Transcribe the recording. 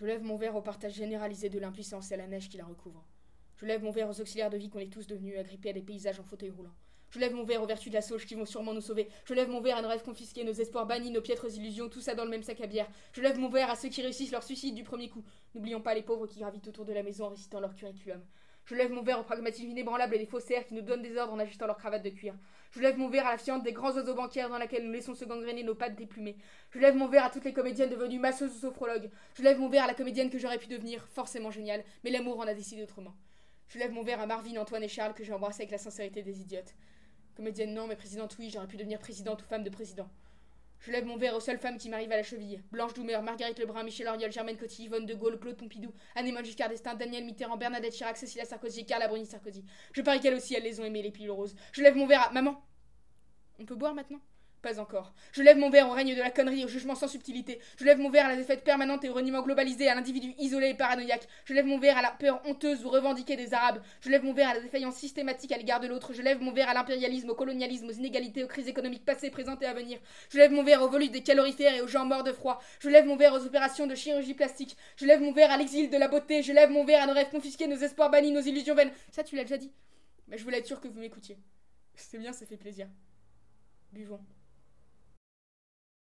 Je lève mon verre au partage généralisé de l'impuissance et à la neige qui la recouvre. Je lève mon verre aux auxiliaires de vie qu'on est tous devenus, agrippés à des paysages en fauteuil roulant. Je lève mon verre aux vertus de la sauge qui vont sûrement nous sauver. Je lève mon verre à nos rêves confisqués, nos espoirs bannis, nos piètres illusions, tout ça dans le même sac à bière. Je lève mon verre à ceux qui réussissent leur suicide du premier coup. N'oublions pas les pauvres qui gravitent autour de la maison en récitant leur curriculum. Je lève mon verre au pragmatisme inébranlable et des faussaires qui nous donnent des ordres en ajustant leur cravate de cuir. Je lève mon verre à la fiente des grands oiseaux bancaires dans laquelle nous laissons se gangréner nos pattes déplumées. Je lève mon verre à toutes les comédiennes devenues masseuses ou sophrologues. Je lève mon verre à la comédienne que j'aurais pu devenir, forcément géniale, mais l'amour en a décidé autrement. Je lève mon verre à Marvin, Antoine et Charles que j'ai embrassés avec la sincérité des idiotes. Comédienne non, mais présidente oui, j'aurais pu devenir présidente ou femme de président. Je lève mon verre aux seules femmes qui m'arrivent à la cheville. Blanche Doumer, Marguerite Lebrun, Michel Auriol, Germaine Coty, Yvonne de Gaulle, Claude Pompidou, Anne Giscard d'Estaing, Daniel Mitterrand, Bernadette Chirac, Cécilia Sarkozy, Carla Bruni Sarkozy. Je parie qu'elles aussi, elles les ont aimées, les pilules roses. Je lève mon verre à... Maman On peut boire maintenant? Pas encore. Je lève mon verre au règne de la connerie, au jugement sans subtilité. Je lève mon verre à la défaite permanente et au reniement globalisé, à l'individu isolé et paranoïaque. Je lève mon verre à la peur honteuse ou revendiquée des Arabes. Je lève mon verre à la défaillance systématique à l'égard de l'autre. Je lève mon verre à l'impérialisme, au colonialisme, aux inégalités, aux crises économiques passées, présentes et à venir. Je lève mon verre au volute des calorifères et aux gens morts de froid. Je lève mon verre aux opérations de chirurgie plastique. Je lève mon verre à l'exil de la beauté. Je lève mon verre à nos rêves confisqués, nos espoirs bannis, nos illusions vaines. Ça, tu l'as déjà dit. Mais je voulais être sûr que vous m'écoutiez. C'est bien, ça fait plaisir. Buvons.